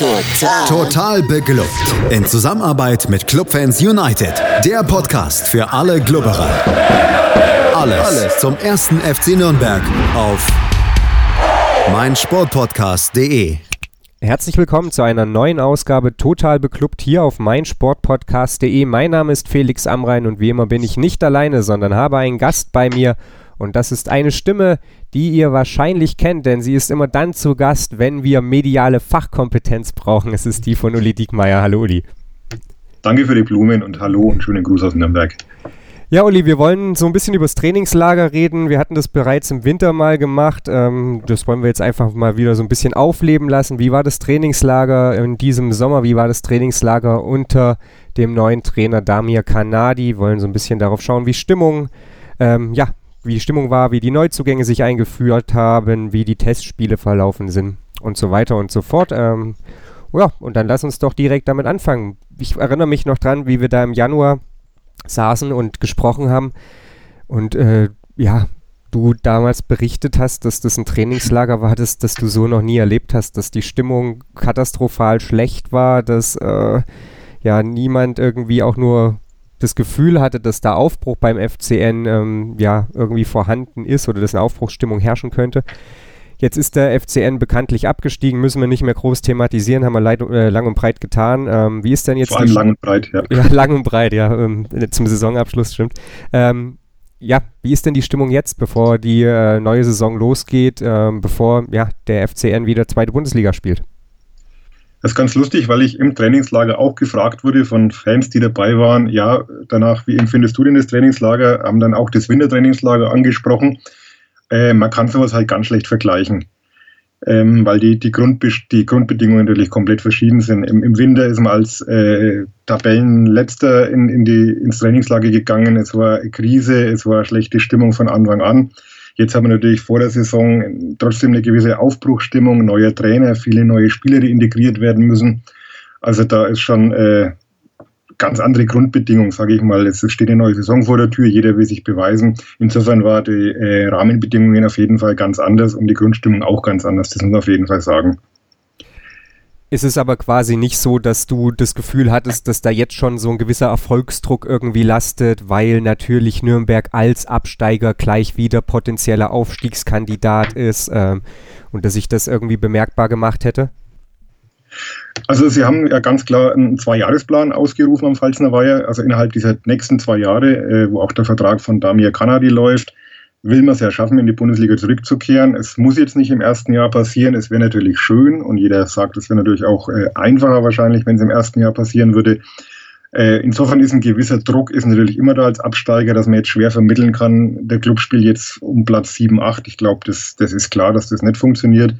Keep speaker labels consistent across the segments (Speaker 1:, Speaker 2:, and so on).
Speaker 1: Total. Total beglückt. In Zusammenarbeit mit Clubfans United. Der Podcast für alle Glubberer. Alles, Alles zum ersten FC Nürnberg auf meinsportpodcast.de.
Speaker 2: Herzlich willkommen zu einer neuen Ausgabe Total Beklubbt hier auf meinsportpodcast.de. Mein Name ist Felix Amrein und wie immer bin ich nicht alleine, sondern habe einen Gast bei mir. Und das ist eine Stimme, die ihr wahrscheinlich kennt, denn sie ist immer dann zu Gast, wenn wir mediale Fachkompetenz brauchen. Es ist die von Uli Diekmeyer. Hallo Uli.
Speaker 3: Danke für die Blumen und hallo und schönen Gruß aus Nürnberg.
Speaker 2: Ja, Uli, wir wollen so ein bisschen über das Trainingslager reden. Wir hatten das bereits im Winter mal gemacht. Ähm, das wollen wir jetzt einfach mal wieder so ein bisschen aufleben lassen. Wie war das Trainingslager in diesem Sommer? Wie war das Trainingslager unter dem neuen Trainer Damir Kanadi? Wollen so ein bisschen darauf schauen, wie Stimmung, ähm, ja, wie die Stimmung war, wie die Neuzugänge sich eingeführt haben, wie die Testspiele verlaufen sind und so weiter und so fort. Ähm, ja, und dann lass uns doch direkt damit anfangen. Ich erinnere mich noch dran, wie wir da im Januar saßen und gesprochen haben und äh, ja, du damals berichtet hast, dass das ein Trainingslager war, das, das du so noch nie erlebt hast, dass die Stimmung katastrophal schlecht war, dass äh, ja niemand irgendwie auch nur das Gefühl hatte, dass da Aufbruch beim FCN ähm, ja irgendwie vorhanden ist oder dass eine Aufbruchsstimmung herrschen könnte. Jetzt ist der FCN bekanntlich abgestiegen, müssen wir nicht mehr groß thematisieren, haben wir leid, äh, lang und breit getan. Ähm, wie ist denn jetzt.
Speaker 3: Vor allem lang und breit, ja.
Speaker 2: Ja, lang und breit, ja, ähm, zum Saisonabschluss, stimmt. Ähm, ja, wie ist denn die Stimmung jetzt, bevor die äh, neue Saison losgeht, ähm, bevor ja, der FCN wieder zweite Bundesliga spielt?
Speaker 3: Das ist ganz lustig, weil ich im Trainingslager auch gefragt wurde von Fans, die dabei waren, ja, danach, wie empfindest du denn das Trainingslager? Haben dann auch das Wintertrainingslager angesprochen. Äh, man kann sowas halt ganz schlecht vergleichen, ähm, weil die, die, Grundbe die Grundbedingungen natürlich komplett verschieden sind. Im, im Winter ist man als äh, Tabellenletzter in, in die, ins Trainingslager gegangen. Es war Krise, es war schlechte Stimmung von Anfang an. Jetzt haben wir natürlich vor der Saison trotzdem eine gewisse Aufbruchstimmung, neuer Trainer, viele neue Spieler, die integriert werden müssen. Also da ist schon äh, ganz andere Grundbedingungen, sage ich mal. Es steht eine neue Saison vor der Tür, jeder will sich beweisen. Insofern war die äh, Rahmenbedingungen auf jeden Fall ganz anders und die Grundstimmung auch ganz anders, das muss man auf jeden Fall sagen
Speaker 2: ist es aber quasi nicht so, dass du das Gefühl hattest, dass da jetzt schon so ein gewisser Erfolgsdruck irgendwie lastet, weil natürlich Nürnberg als Absteiger gleich wieder potenzieller Aufstiegskandidat ist ähm, und dass sich das irgendwie bemerkbar gemacht hätte?
Speaker 3: Also Sie haben ja ganz klar einen Zwei-Jahres-Plan ausgerufen am Pfalzner Weiher, also innerhalb dieser nächsten zwei Jahre, äh, wo auch der Vertrag von Damir Kanadi läuft, will man es ja schaffen, in die Bundesliga zurückzukehren. Es muss jetzt nicht im ersten Jahr passieren. Es wäre natürlich schön und jeder sagt, es wäre natürlich auch äh, einfacher wahrscheinlich, wenn es im ersten Jahr passieren würde. Äh, insofern ist ein gewisser Druck ist natürlich immer da als Absteiger, dass man jetzt schwer vermitteln kann, der Club spielt jetzt um Platz 7, 8. Ich glaube, das, das ist klar, dass das nicht funktioniert.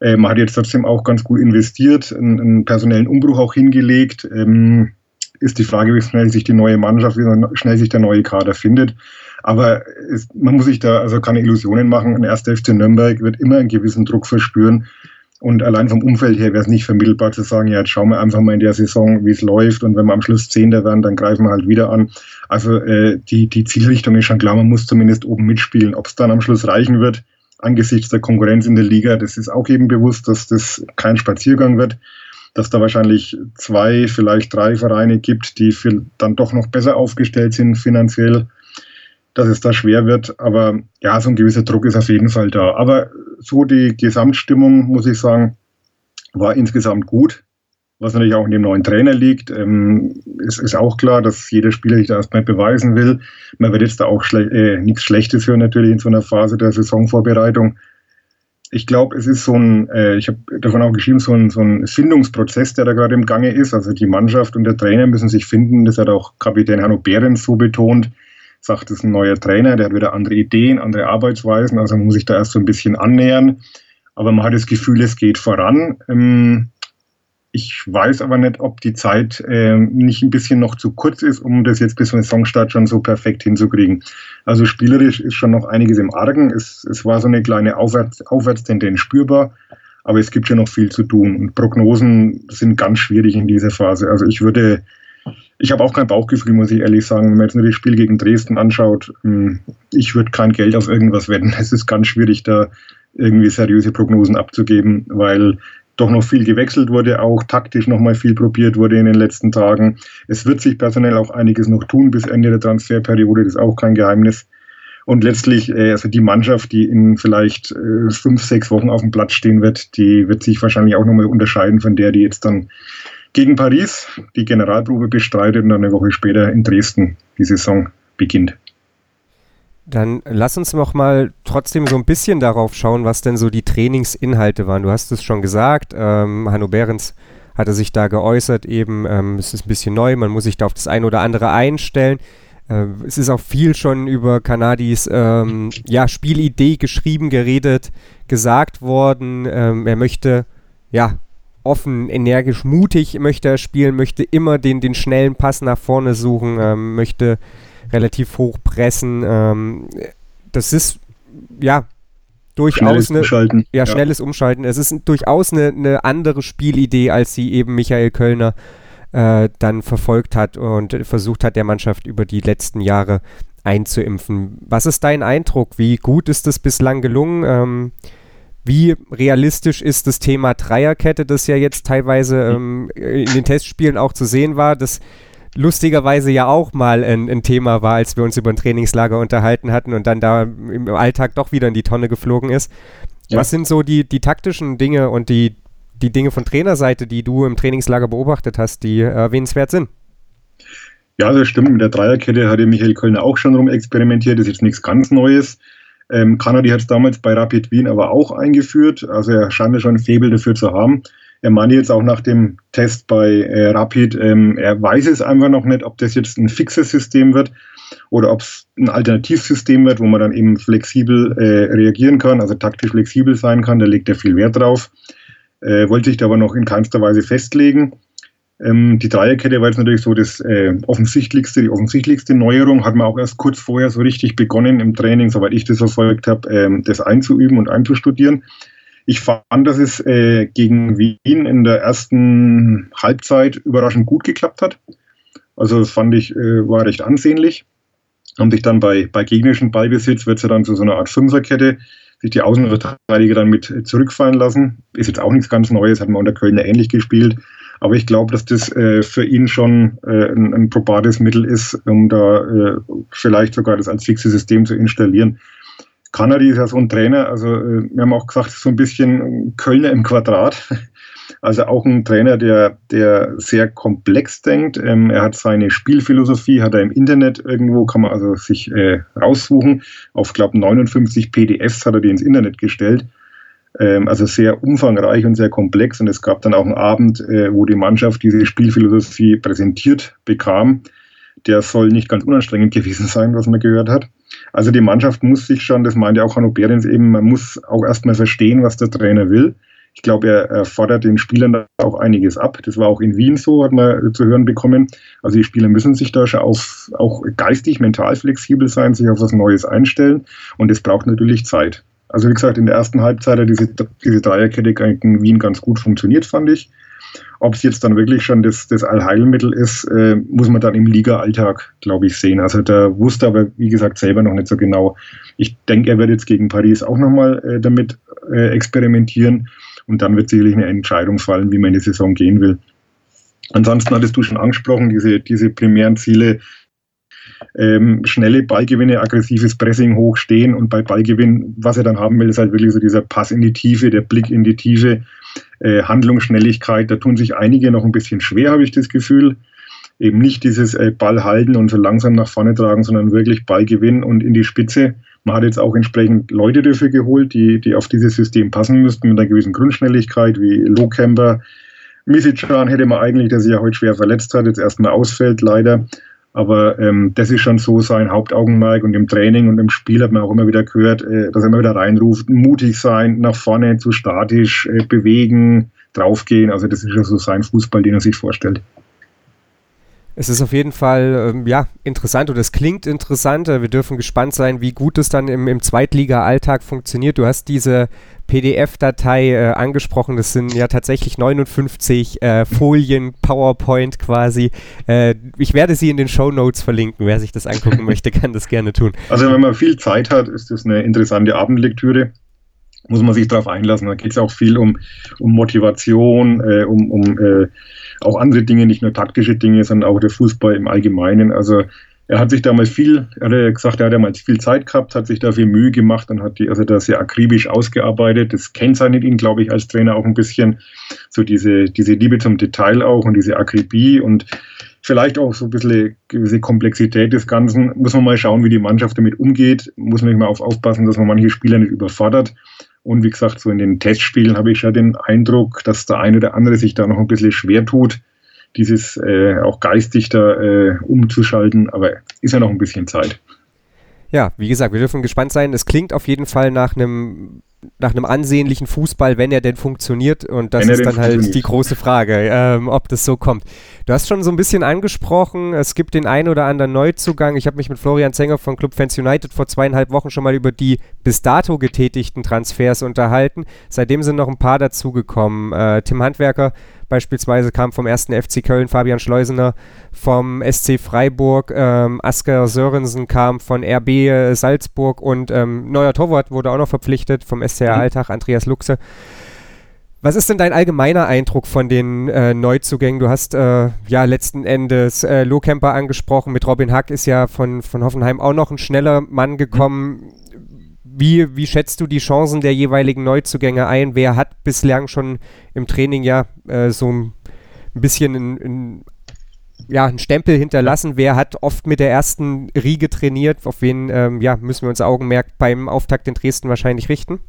Speaker 3: Äh, man hat jetzt trotzdem auch ganz gut investiert, einen, einen personellen Umbruch auch hingelegt. Ähm, ist die Frage, wie schnell sich die neue Mannschaft, wie schnell sich der neue Kader findet. Aber es, man muss sich da also keine Illusionen machen. Ein erster FC Nürnberg wird immer einen gewissen Druck verspüren. Und allein vom Umfeld her wäre es nicht vermittelbar zu sagen, ja, jetzt schauen wir einfach mal in der Saison, wie es läuft. Und wenn wir am Schluss Zehnter werden, dann greifen wir halt wieder an. Also äh, die, die Zielrichtung ist schon klar, man muss zumindest oben mitspielen. Ob es dann am Schluss reichen wird, angesichts der Konkurrenz in der Liga, das ist auch eben bewusst, dass das kein Spaziergang wird. Dass da wahrscheinlich zwei, vielleicht drei Vereine gibt, die dann doch noch besser aufgestellt sind finanziell dass es da schwer wird. Aber ja, so ein gewisser Druck ist auf jeden Fall da. Aber so die Gesamtstimmung, muss ich sagen, war insgesamt gut. Was natürlich auch in dem neuen Trainer liegt. Ähm, es ist auch klar, dass jeder Spieler sich da erstmal beweisen will. Man wird jetzt da auch schle äh, nichts Schlechtes hören, natürlich in so einer Phase der Saisonvorbereitung. Ich glaube, es ist so ein, äh, ich habe davon auch geschrieben, so ein, so ein Findungsprozess, der da gerade im Gange ist. Also die Mannschaft und der Trainer müssen sich finden. Das hat auch Kapitän Hanno Behrens so betont sagt, es ist ein neuer Trainer, der hat wieder andere Ideen, andere Arbeitsweisen, also man muss sich da erst so ein bisschen annähern. Aber man hat das Gefühl, es geht voran. Ähm, ich weiß aber nicht, ob die Zeit ähm, nicht ein bisschen noch zu kurz ist, um das jetzt bis zum Saisonstart schon so perfekt hinzukriegen. Also spielerisch ist schon noch einiges im Argen. Es, es war so eine kleine Aufwärts, Aufwärtstendenz spürbar, aber es gibt schon noch viel zu tun. Und Prognosen sind ganz schwierig in dieser Phase. Also ich würde ich habe auch kein Bauchgefühl, muss ich ehrlich sagen. Wenn man jetzt nur das Spiel gegen Dresden anschaut, hm, ich würde kein Geld auf irgendwas wetten. Es ist ganz schwierig, da irgendwie seriöse Prognosen abzugeben, weil doch noch viel gewechselt wurde, auch taktisch nochmal viel probiert wurde in den letzten Tagen. Es wird sich personell auch einiges noch tun bis Ende der Transferperiode, das ist auch kein Geheimnis. Und letztlich, äh, also die Mannschaft, die in vielleicht äh, fünf, sechs Wochen auf dem Platz stehen wird, die wird sich wahrscheinlich auch nochmal unterscheiden von der, die jetzt dann gegen Paris die Generalprobe bestreitet und dann eine Woche später in Dresden die Saison beginnt.
Speaker 2: Dann lass uns noch mal trotzdem so ein bisschen darauf schauen, was denn so die Trainingsinhalte waren. Du hast es schon gesagt, ähm, Hanno Behrens hatte sich da geäußert, eben, ähm, es ist ein bisschen neu, man muss sich da auf das eine oder andere einstellen. Äh, es ist auch viel schon über Kanadis ähm, ja, Spielidee geschrieben, geredet, gesagt worden. Ähm, er möchte ja offen, energisch, mutig möchte er spielen, möchte immer den, den schnellen Pass nach vorne suchen, ähm, möchte relativ hoch pressen. Ähm, das ist ja durchaus
Speaker 3: schnelles eine,
Speaker 2: ja, ja, schnelles Umschalten. Es ist durchaus eine, eine, andere Spielidee, als sie eben Michael Kölner äh, dann verfolgt hat und versucht hat, der Mannschaft über die letzten Jahre einzuimpfen. Was ist dein Eindruck? Wie gut ist es bislang gelungen? Ähm, wie realistisch ist das Thema Dreierkette, das ja jetzt teilweise ähm, in den Testspielen auch zu sehen war? Das lustigerweise ja auch mal ein, ein, Thema war, als wir uns über ein Trainingslager unterhalten hatten und dann da im Alltag doch wieder in die Tonne geflogen ist. Ja. Was sind so die, die taktischen Dinge und die, die Dinge von Trainerseite, die du im Trainingslager beobachtet hast, die erwähnenswert sind?
Speaker 3: Ja, das stimmt. Mit der Dreierkette hatte Michael Kölner auch schon rum experimentiert. Das ist jetzt nichts ganz Neues. Ähm, Kanadi hat es damals bei Rapid Wien aber auch eingeführt. Also er scheint schon ein Faible dafür zu haben. Er meinte jetzt auch nach dem Test bei äh, Rapid, ähm, er weiß es einfach noch nicht, ob das jetzt ein fixes System wird oder ob es ein Alternativsystem wird, wo man dann eben flexibel äh, reagieren kann, also taktisch flexibel sein kann. Da legt er viel Wert drauf. Äh, wollte sich da aber noch in keinster Weise festlegen. Ähm, die Dreierkette war jetzt natürlich so das äh, offensichtlichste, die offensichtlichste Neuerung. Hat man auch erst kurz vorher so richtig begonnen im Training, soweit ich das verfolgt habe, ähm, das einzuüben und einzustudieren. Ich fand, dass es äh, gegen Wien in der ersten Halbzeit überraschend gut geklappt hat. Also das fand ich, äh, war recht ansehnlich. Haben sich dann bei, bei gegnerischen Ballbesitz, wird es ja dann zu so einer Art Fünferkette, sich die Außenverteidiger dann mit zurückfallen lassen. Ist jetzt auch nichts ganz Neues, hat man unter Köln ähnlich gespielt. Aber ich glaube, dass das äh, für ihn schon äh, ein, ein, probates Mittel ist, um da äh, vielleicht sogar das als fixes System zu installieren. Kanadi ist ja so ein Trainer, also äh, wir haben auch gesagt, so ein bisschen Kölner im Quadrat. Also auch ein Trainer, der, der sehr komplex denkt. Ähm, er hat seine Spielphilosophie, hat er im Internet irgendwo, kann man also sich äh, raussuchen. Auf, glaube 59 PDFs hat er die ins Internet gestellt. Ähm, also sehr umfangreich und sehr komplex. Und es gab dann auch einen Abend, äh, wo die Mannschaft diese Spielphilosophie präsentiert bekam. Der soll nicht ganz unanstrengend gewesen sein, was man gehört hat. Also die Mannschaft muss sich schon, das meinte auch Hanno Behrens eben, man muss auch erstmal verstehen, was der Trainer will. Ich glaube, er, er, fordert den Spielern auch einiges ab. Das war auch in Wien so, hat man zu hören bekommen. Also die Spieler müssen sich da schon auf, auch geistig, mental flexibel sein, sich auf was Neues einstellen. Und es braucht natürlich Zeit. Also wie gesagt, in der ersten Halbzeit hat diese, diese Dreierkette in Wien ganz gut funktioniert, fand ich. Ob es jetzt dann wirklich schon das, das Allheilmittel ist, äh, muss man dann im Liga-Alltag, glaube ich, sehen. Also der wusste aber, wie gesagt, selber noch nicht so genau. Ich denke, er wird jetzt gegen Paris auch nochmal äh, damit äh, experimentieren und dann wird sicherlich eine Entscheidung fallen, wie man in die Saison gehen will. Ansonsten hattest du schon angesprochen, diese, diese primären Ziele, ähm, schnelle Ballgewinne, aggressives Pressing hochstehen und bei Ballgewinn, was er dann haben will, ist halt wirklich so dieser Pass in die Tiefe, der Blick in die Tiefe, äh, Handlungsschnelligkeit, da tun sich einige noch ein bisschen schwer, habe ich das Gefühl. Eben nicht dieses äh, Ball halten und so langsam nach vorne tragen, sondern wirklich Ballgewinn und in die Spitze. Man hat jetzt auch entsprechend Leute dafür geholt, die, die auf dieses System passen müssten, mit einer gewissen Grundschnelligkeit, wie Lohkemper. Misicjan hätte man eigentlich, der sich ja heute schwer verletzt hat, jetzt erstmal ausfällt, leider. Aber ähm, das ist schon so sein Hauptaugenmerk und im Training und im Spiel hat man auch immer wieder gehört, äh, dass er immer wieder reinruft, mutig sein, nach vorne zu statisch äh, bewegen, draufgehen. Also das ist ja so sein Fußball, den er sich vorstellt.
Speaker 2: Es ist auf jeden Fall ähm, ja, interessant und es klingt interessant. Wir dürfen gespannt sein, wie gut es dann im, im Zweitliga-Alltag funktioniert. Du hast diese PDF-Datei äh, angesprochen. Das sind ja tatsächlich 59 äh, Folien, PowerPoint quasi. Äh, ich werde sie in den Show Notes verlinken. Wer sich das angucken möchte, kann das gerne tun.
Speaker 3: Also wenn man viel Zeit hat, ist das eine interessante Abendlektüre. muss man sich darauf einlassen. Da geht es auch viel um, um Motivation, äh, um, um äh, auch andere Dinge, nicht nur taktische Dinge, sondern auch der Fußball im Allgemeinen. Also er hat sich damals viel, er hat gesagt, er hat damals viel Zeit gehabt, hat sich dafür Mühe gemacht und hat die, also da sehr akribisch ausgearbeitet. Das kennzeichnet ihn, glaube ich, als Trainer auch ein bisschen. So diese, diese Liebe zum Detail auch und diese Akribie und vielleicht auch so ein bisschen gewisse Komplexität des Ganzen. Muss man mal schauen, wie die Mannschaft damit umgeht. Muss man mal auf aufpassen, dass man manche Spieler nicht überfordert. Und wie gesagt, so in den Testspielen habe ich schon den Eindruck, dass der eine oder andere sich da noch ein bisschen schwer tut, dieses äh, auch geistig da äh, umzuschalten. Aber ist ja noch ein bisschen Zeit.
Speaker 2: Ja, wie gesagt, wir dürfen gespannt sein. Es klingt auf jeden Fall nach einem nach einem ansehnlichen Fußball, wenn er denn funktioniert. Und das ist dann halt die große Frage, ähm, ob das so kommt. Du hast schon so ein bisschen angesprochen, es gibt den einen oder anderen Neuzugang. Ich habe mich mit Florian Zenger von Club Fans United vor zweieinhalb Wochen schon mal über die bis dato getätigten Transfers unterhalten. Seitdem sind noch ein paar dazugekommen. Äh, Tim Handwerker Beispielsweise kam vom ersten FC Köln Fabian Schleusener, vom SC Freiburg ähm, Asker Sörensen kam von RB äh, Salzburg und ähm, neuer Torwart wurde auch noch verpflichtet vom SCR mhm. Alltag Andreas Luxe. Was ist denn dein allgemeiner Eindruck von den äh, Neuzugängen? Du hast äh, ja letzten Endes äh, Lohkemper angesprochen. Mit Robin Hack ist ja von, von Hoffenheim auch noch ein schneller Mann gekommen. Mhm. Wie, wie schätzt du die Chancen der jeweiligen Neuzugänge ein? Wer hat bislang schon im Training ja äh, so ein bisschen ein, ein, ja, einen Stempel hinterlassen? Wer hat oft mit der ersten Riege trainiert? Auf wen ähm, ja, müssen wir uns Augenmerk beim Auftakt in Dresden wahrscheinlich richten?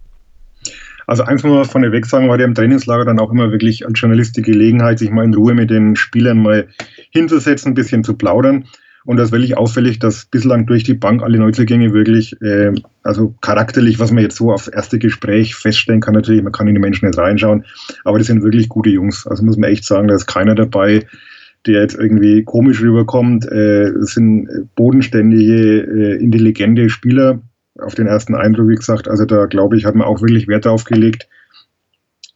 Speaker 3: Also einfach mal von der weg sagen, war der im Trainingslager dann auch immer wirklich als Journalist die Gelegenheit, sich mal in Ruhe mit den Spielern mal hinzusetzen, ein bisschen zu plaudern. Und das ist wirklich auffällig, dass bislang durch die Bank alle Neuzugänge wirklich, äh, also charakterlich, was man jetzt so auf erste Gespräch feststellen kann, natürlich, man kann in die Menschen jetzt reinschauen, aber das sind wirklich gute Jungs. Also muss man echt sagen, da ist keiner dabei, der jetzt irgendwie komisch rüberkommt. Äh, es sind bodenständige, äh, intelligente Spieler auf den ersten Eindruck, wie gesagt. Also da glaube ich, hat man auch wirklich Wert darauf gelegt,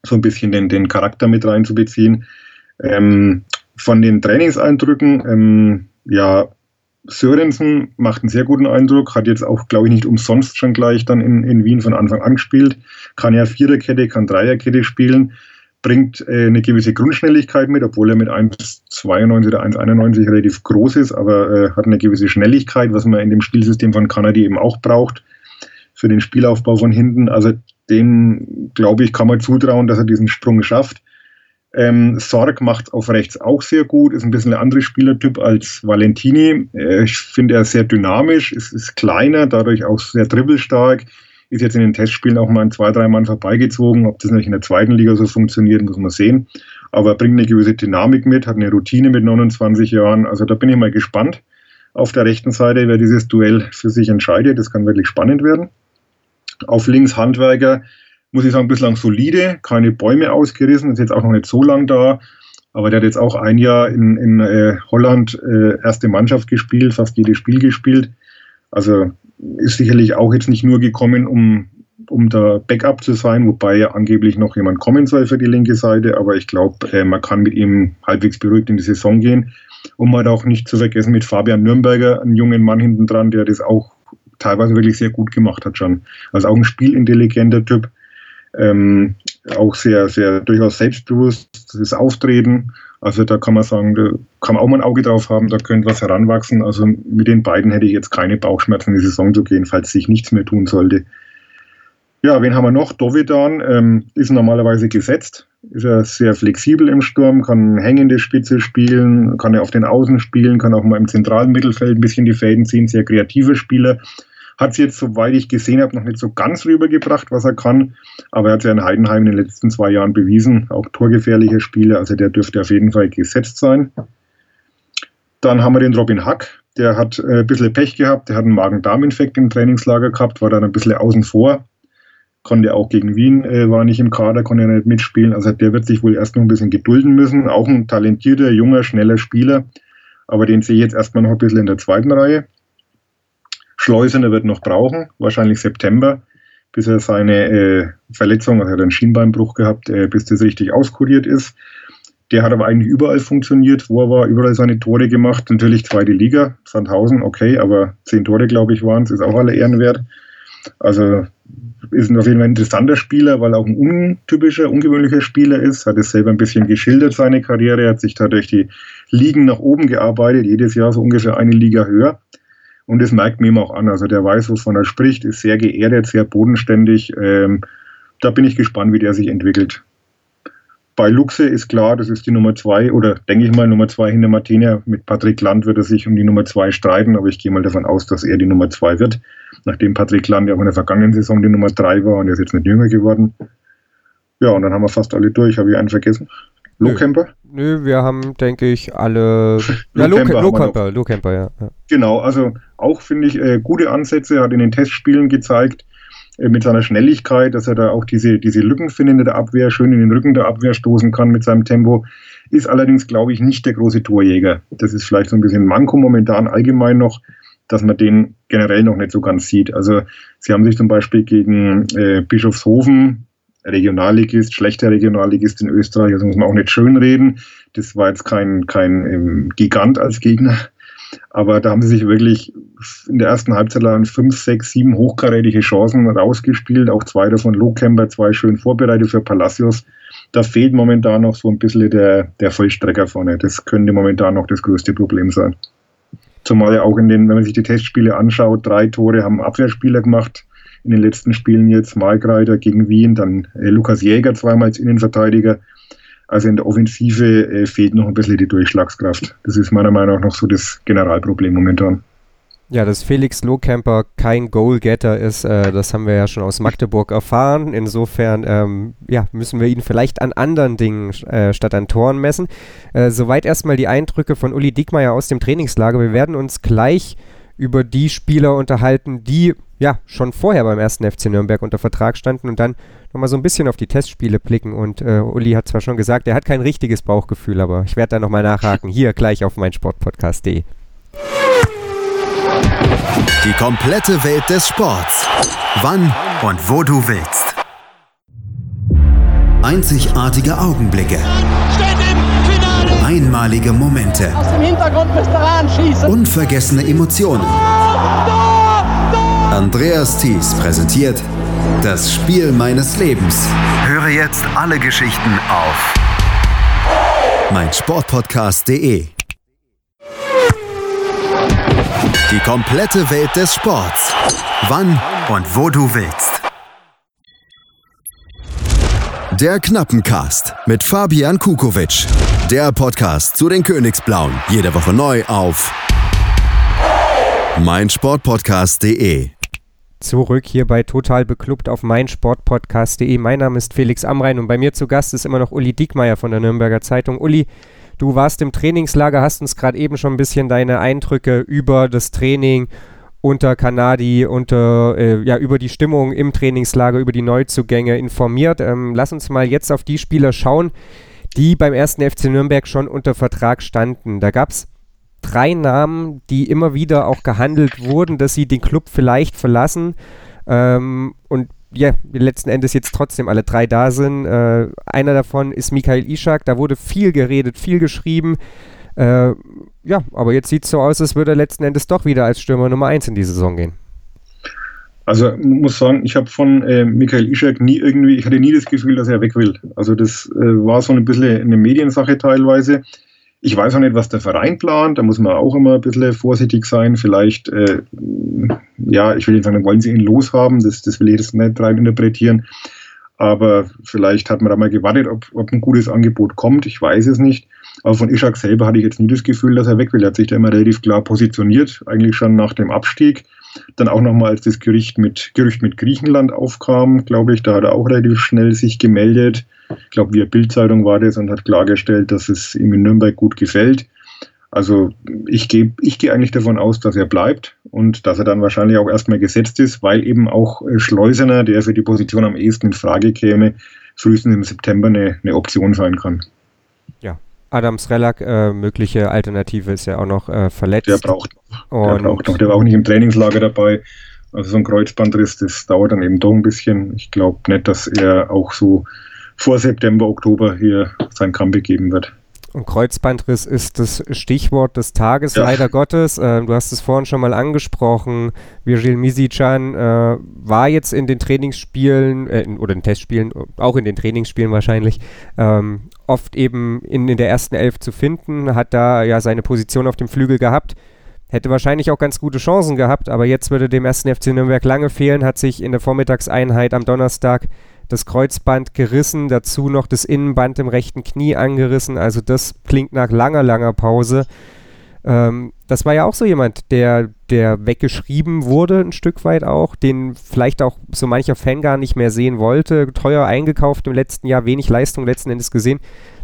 Speaker 3: so ein bisschen den, den Charakter mit reinzubeziehen. Ähm, von den Trainingseindrücken, ähm, ja, Sörensen macht einen sehr guten Eindruck, hat jetzt auch, glaube ich, nicht umsonst schon gleich dann in, in Wien von Anfang an gespielt, kann ja Viererkette, kann Dreierkette spielen, bringt äh, eine gewisse Grundschnelligkeit mit, obwohl er mit 1,92 oder 1,91 relativ groß ist, aber äh, hat eine gewisse Schnelligkeit, was man in dem Spielsystem von Kanadi eben auch braucht für den Spielaufbau von hinten. Also dem, glaube ich, kann man zutrauen, dass er diesen Sprung schafft. Ähm, Sorg macht auf rechts auch sehr gut, ist ein bisschen ein anderer Spielertyp als Valentini. Äh, ich finde er sehr dynamisch, ist, ist kleiner, dadurch auch sehr dribbelstark. Ist jetzt in den Testspielen auch mal ein zwei, drei Mann vorbeigezogen. Ob das nicht in der zweiten Liga so funktioniert, muss man sehen. Aber er bringt eine gewisse Dynamik mit, hat eine Routine mit 29 Jahren. Also da bin ich mal gespannt auf der rechten Seite, wer dieses Duell für sich entscheidet. Das kann wirklich spannend werden. Auf links Handwerker muss ich sagen, bislang solide, keine Bäume ausgerissen, ist jetzt auch noch nicht so lang da. Aber der hat jetzt auch ein Jahr in, in äh, Holland äh, erste Mannschaft gespielt, fast jedes Spiel gespielt. Also ist sicherlich auch jetzt nicht nur gekommen, um, um da Backup zu sein, wobei ja angeblich noch jemand kommen soll für die linke Seite. Aber ich glaube, äh, man kann mit ihm halbwegs beruhigt in die Saison gehen. Man hat auch nicht zu vergessen mit Fabian Nürnberger, einen jungen Mann hinten dran, der das auch teilweise wirklich sehr gut gemacht hat schon. Also auch ein spielintelligenter Typ ähm, auch sehr, sehr durchaus selbstbewusst, das Auftreten. Also da kann man sagen, da kann man auch mal ein Auge drauf haben, da könnte was heranwachsen. Also mit den beiden hätte ich jetzt keine Bauchschmerzen in die Saison zu gehen, falls sich nichts mehr tun sollte. Ja, wen haben wir noch? Dovidan ähm, ist normalerweise gesetzt, ist er sehr flexibel im Sturm, kann hängende Spitze spielen, kann er auf den Außen spielen, kann auch mal im zentralen Mittelfeld ein bisschen die Fäden ziehen, sehr kreativer Spieler. Hat es jetzt, soweit ich gesehen habe, noch nicht so ganz rübergebracht, was er kann. Aber er hat ja in Heidenheim in den letzten zwei Jahren bewiesen, auch torgefährliche Spiele. Also der dürfte auf jeden Fall gesetzt sein. Dann haben wir den Robin Hack. Der hat äh, ein bisschen Pech gehabt. Der hat einen Magen-Darm-Infekt im Trainingslager gehabt, war dann ein bisschen außen vor. Konnte auch gegen Wien, äh, war nicht im Kader, konnte nicht mitspielen. Also der wird sich wohl erst noch ein bisschen gedulden müssen. Auch ein talentierter, junger, schneller Spieler. Aber den sehe ich jetzt erstmal noch ein bisschen in der zweiten Reihe. Schleusener wird noch brauchen, wahrscheinlich September, bis er seine äh, Verletzung, also er hat einen Schienbeinbruch gehabt, äh, bis das richtig auskuriert ist. Der hat aber eigentlich überall funktioniert, wo er war, überall seine Tore gemacht. Natürlich zweite Liga, Sandhausen, okay, aber zehn Tore, glaube ich, waren es, ist auch alle Ehrenwert. Also ist auf jeden Fall ein interessanter Spieler, weil er auch ein untypischer, ungewöhnlicher Spieler ist. Hat es selber ein bisschen geschildert, seine Karriere. Hat sich da durch die Ligen nach oben gearbeitet, jedes Jahr so ungefähr eine Liga höher. Und das merkt man ihm auch an. Also der weiß, wovon er spricht, ist sehr geerdet, sehr bodenständig. Ähm, da bin ich gespannt, wie der sich entwickelt. Bei Luxe ist klar, das ist die Nummer zwei oder denke ich mal Nummer zwei hinter Martina. Mit Patrick Land wird er sich um die Nummer zwei streiten, aber ich gehe mal davon aus, dass er die Nummer zwei wird, nachdem Patrick Land ja auch in der vergangenen Saison die Nummer drei war und er ist jetzt nicht jünger geworden. Ja, und dann haben wir fast alle durch. Habe ich einen vergessen?
Speaker 2: Low Camper? Nö, wir haben, denke ich, alle. ja, Low Camper, Low Camper, Low Camper, ja, ja.
Speaker 3: Genau, also auch finde ich äh, gute Ansätze, hat in den Testspielen gezeigt, äh, mit seiner Schnelligkeit, dass er da auch diese, diese Lücken findet in der Abwehr, schön in den Rücken der Abwehr stoßen kann mit seinem Tempo. Ist allerdings, glaube ich, nicht der große Torjäger. Das ist vielleicht so ein bisschen Manko momentan allgemein noch, dass man den generell noch nicht so ganz sieht. Also sie haben sich zum Beispiel gegen äh, Bischofshofen, Regionalligist, schlechter Regionalligist in Österreich, also muss man auch nicht schönreden. Das war jetzt kein, kein ähm, Gigant als Gegner. Aber da haben sie sich wirklich in der ersten Halbzeit lang fünf, sechs, sieben hochkarätige Chancen rausgespielt. Auch zwei davon Lohkemper, zwei schön vorbereitet für Palacios. Da fehlt momentan noch so ein bisschen der, der Vollstrecker vorne. Das könnte momentan noch das größte Problem sein. Zumal ja auch in den, wenn man sich die Testspiele anschaut, drei Tore haben Abwehrspieler gemacht in den letzten Spielen jetzt. Markreiter gegen Wien, dann äh, Lukas Jäger zweimal als Innenverteidiger. Also in der Offensive äh, fehlt noch ein bisschen die Durchschlagskraft. Das ist meiner Meinung nach noch so das Generalproblem momentan.
Speaker 2: Ja, dass Felix Lohkemper kein Goalgetter ist, äh, das haben wir ja schon aus Magdeburg erfahren. Insofern ähm, ja, müssen wir ihn vielleicht an anderen Dingen äh, statt an Toren messen. Äh, soweit erstmal die Eindrücke von Uli Diekmeyer aus dem Trainingslager. Wir werden uns gleich über die Spieler unterhalten, die ja schon vorher beim ersten FC Nürnberg unter Vertrag standen und dann nochmal so ein bisschen auf die Testspiele blicken. Und äh, Uli hat zwar schon gesagt, er hat kein richtiges Bauchgefühl, aber ich werde da nochmal nachhaken. Hier gleich auf meinsportpodcast.de.
Speaker 1: Die komplette Welt des Sports. Wann und wo du willst. Einzigartige Augenblicke. Einmalige Momente. Aus dem Hintergrund müsst ihr anschießen. Unvergessene Emotionen. Andreas Thies präsentiert das Spiel meines Lebens. Höre jetzt alle Geschichten auf meinsportpodcast.de. Die komplette Welt des Sports. Wann und wo du willst. Der Knappencast mit Fabian Kukowitsch. Der Podcast zu den Königsblauen. Jede Woche neu auf meinsportpodcast.de.
Speaker 2: Zurück hier bei Total Beklubbt auf meinsportpodcast.de. Mein Name ist Felix Amrein und bei mir zu Gast ist immer noch Uli Diekmeyer von der Nürnberger Zeitung. Uli, Du warst im Trainingslager, hast uns gerade eben schon ein bisschen deine Eindrücke über das Training unter Kanadi, unter, äh, ja, über die Stimmung im Trainingslager, über die Neuzugänge informiert. Ähm, lass uns mal jetzt auf die Spieler schauen, die beim ersten FC Nürnberg schon unter Vertrag standen. Da gab es drei Namen, die immer wieder auch gehandelt wurden, dass sie den Club vielleicht verlassen. Ähm, und ja, letzten Endes jetzt trotzdem alle drei da sind. Äh, einer davon ist Michael Ishak, da wurde viel geredet, viel geschrieben. Äh, ja, aber jetzt sieht es so aus, als würde er letzten Endes doch wieder als Stürmer Nummer 1 in die Saison gehen.
Speaker 3: Also muss sagen, ich habe von äh, Michael Ishak nie irgendwie, ich hatte nie das Gefühl, dass er weg will. Also das äh, war so ein bisschen eine Mediensache teilweise. Ich weiß auch nicht, was der Verein plant. Da muss man auch immer ein bisschen vorsichtig sein. Vielleicht, äh, ja, ich will nicht sagen, wollen sie ihn loshaben. Das, das will ich jetzt nicht rein interpretieren. Aber vielleicht hat man da mal gewartet, ob, ob ein gutes Angebot kommt. Ich weiß es nicht. Aber von Ishak selber hatte ich jetzt nie das Gefühl, dass er weg will. Er hat sich da immer relativ klar positioniert, eigentlich schon nach dem Abstieg. Dann auch nochmal, als das Gerücht mit, Gerücht mit Griechenland aufkam, glaube ich, da hat er auch relativ schnell sich gemeldet. Ich glaube, via Bildzeitung war das und hat klargestellt, dass es ihm in Nürnberg gut gefällt. Also ich gehe ich geh eigentlich davon aus, dass er bleibt und dass er dann wahrscheinlich auch erstmal gesetzt ist, weil eben auch äh, Schleusener, der für die Position am ehesten in Frage käme, frühestens im September eine, eine Option sein kann.
Speaker 2: Adams Relak, äh, mögliche Alternative, ist ja auch noch äh, verletzt.
Speaker 3: Der braucht noch. Der braucht noch. Der war auch nicht im Trainingslager dabei. Also so ein Kreuzbandriss, das dauert dann eben doch ein bisschen. Ich glaube nicht, dass er auch so vor September, Oktober hier sein Comeback geben wird.
Speaker 2: Und Kreuzbandriss ist das Stichwort des Tages, ja. leider Gottes. Äh, du hast es vorhin schon mal angesprochen. Virgil Misicjan äh, war jetzt in den Trainingsspielen äh, in, oder in Testspielen, auch in den Trainingsspielen wahrscheinlich, ähm, oft eben in, in der ersten Elf zu finden, hat da ja seine Position auf dem Flügel gehabt. Hätte wahrscheinlich auch ganz gute Chancen gehabt, aber jetzt würde dem ersten FC Nürnberg lange fehlen, hat sich in der Vormittagseinheit am Donnerstag das Kreuzband gerissen, dazu noch das Innenband im rechten Knie angerissen. Also das klingt nach langer, langer Pause. Ähm, das war ja auch so jemand, der, der weggeschrieben wurde, ein Stück weit auch, den vielleicht auch so mancher Fan gar nicht mehr sehen wollte. Teuer eingekauft im letzten Jahr, wenig Leistung letzten Endes gesehen.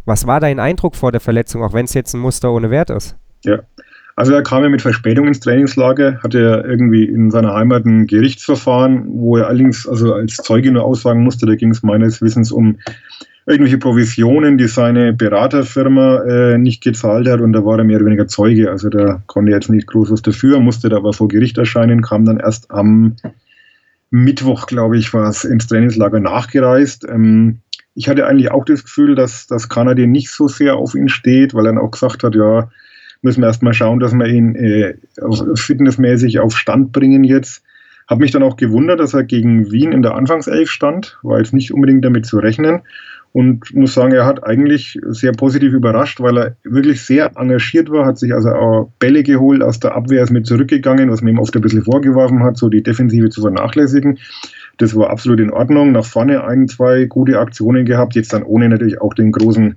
Speaker 2: Was war dein Eindruck vor der Verletzung, auch wenn es jetzt ein Muster ohne Wert ist?
Speaker 3: Ja, also er kam ja mit Verspätung ins Trainingslager, hatte ja irgendwie in seiner Heimat ein Gerichtsverfahren, wo er allerdings also als Zeuge nur aussagen musste. Da ging es meines Wissens um irgendwelche Provisionen, die seine Beraterfirma äh, nicht gezahlt hat und da war er mehr oder weniger Zeuge. Also da konnte er jetzt nicht groß was dafür, musste da aber vor Gericht erscheinen, kam dann erst am Mittwoch, glaube ich, war es ins Trainingslager nachgereist. Ähm, ich hatte eigentlich auch das Gefühl, dass das Kanadier nicht so sehr auf ihn steht, weil er dann auch gesagt hat, ja, müssen wir erstmal schauen, dass wir ihn äh, fitnessmäßig auf Stand bringen jetzt. Habe mich dann auch gewundert, dass er gegen Wien in der Anfangself stand, war jetzt nicht unbedingt damit zu rechnen und muss sagen, er hat eigentlich sehr positiv überrascht, weil er wirklich sehr engagiert war, hat sich also auch Bälle geholt aus der Abwehr, ist mit zurückgegangen, was man ihm oft ein bisschen vorgeworfen hat, so die Defensive zu vernachlässigen. Das war absolut in Ordnung. Nach vorne ein, zwei gute Aktionen gehabt, jetzt dann ohne natürlich auch den großen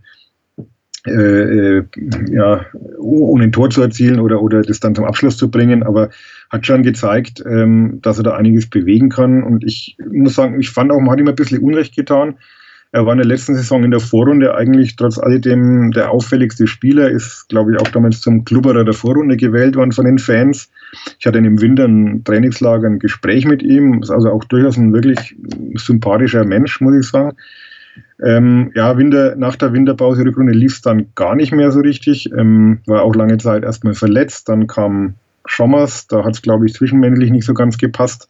Speaker 3: äh, ja, ohne ein Tor zu erzielen oder, oder das dann zum Abschluss zu bringen, aber hat schon gezeigt, ähm, dass er da einiges bewegen kann. Und ich muss sagen, ich fand auch, man hat ihm ein bisschen Unrecht getan. Er war in der letzten Saison in der Vorrunde eigentlich trotz alledem der auffälligste Spieler, ist, glaube ich, auch damals zum Klubberer der Vorrunde gewählt worden von den Fans. Ich hatte im Winter ein Trainingslager, ein Gespräch mit ihm, ist also auch durchaus ein wirklich sympathischer Mensch, muss ich sagen. Ähm, ja, Winter, nach der Winterpause Rückrunde lief es dann gar nicht mehr so richtig. Ähm, war auch lange Zeit erstmal verletzt. Dann kam Schommers, da hat es, glaube ich, zwischenmännlich nicht so ganz gepasst.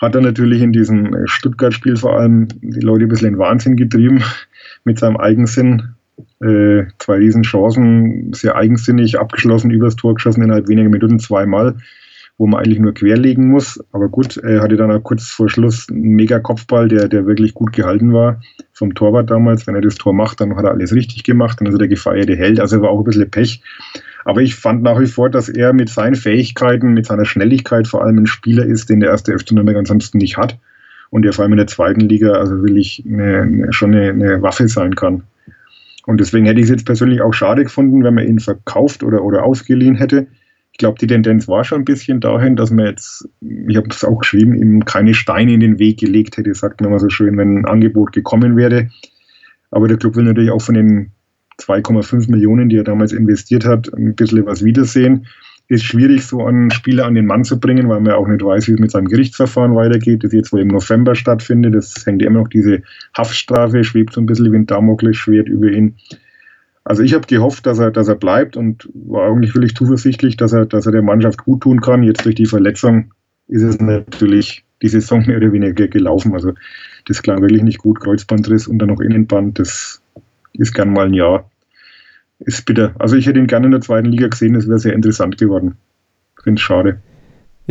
Speaker 3: Hat er natürlich in diesem äh, Stuttgart-Spiel vor allem die Leute ein bisschen in Wahnsinn getrieben mit seinem Eigensinn. Äh, zwei Riesenchancen, sehr eigensinnig abgeschlossen, übers Tor geschossen innerhalb weniger Minuten zweimal wo man eigentlich nur querlegen muss. Aber gut, er hatte dann auch kurz vor Schluss einen mega Kopfball, der, der wirklich gut gehalten war vom Torwart damals. Wenn er das Tor macht, dann hat er alles richtig gemacht, dann ist er der gefeierte Held. Also er war auch ein bisschen Pech. Aber ich fand nach wie vor, dass er mit seinen Fähigkeiten, mit seiner Schnelligkeit vor allem ein Spieler ist, den der erste FC Nürnberg ansonsten nicht hat. Und der vor allem in der zweiten Liga also wirklich eine, schon eine, eine Waffe sein kann. Und deswegen hätte ich es jetzt persönlich auch schade gefunden, wenn man ihn verkauft oder, oder ausgeliehen hätte glaube, die Tendenz war schon ein bisschen dahin, dass man jetzt, ich habe es auch geschrieben, ihm keine Steine in den Weg gelegt hätte, sagt man mal so schön, wenn ein Angebot gekommen wäre. Aber der Club will natürlich auch von den 2,5 Millionen, die er damals investiert hat, ein bisschen was wiedersehen. Ist schwierig, so einen Spieler an den Mann zu bringen, weil man auch nicht weiß, wie es mit seinem Gerichtsverfahren weitergeht, das jetzt wohl im November stattfindet. Das hängt ja immer noch diese Haftstrafe, schwebt so ein bisschen wie ein Damoklesschwert über ihn. Also ich habe gehofft, dass er, dass er bleibt und war eigentlich völlig zuversichtlich, dass er, dass er der Mannschaft gut tun kann. Jetzt durch die Verletzung ist es natürlich die Saison mehr oder weniger gelaufen. Also das klang wirklich nicht gut. Kreuzbandriss und dann noch Innenband, das ist gern mal ein Jahr. Ist bitter. Also ich hätte ihn gerne in der zweiten Liga gesehen, das wäre sehr interessant geworden. Finde es schade.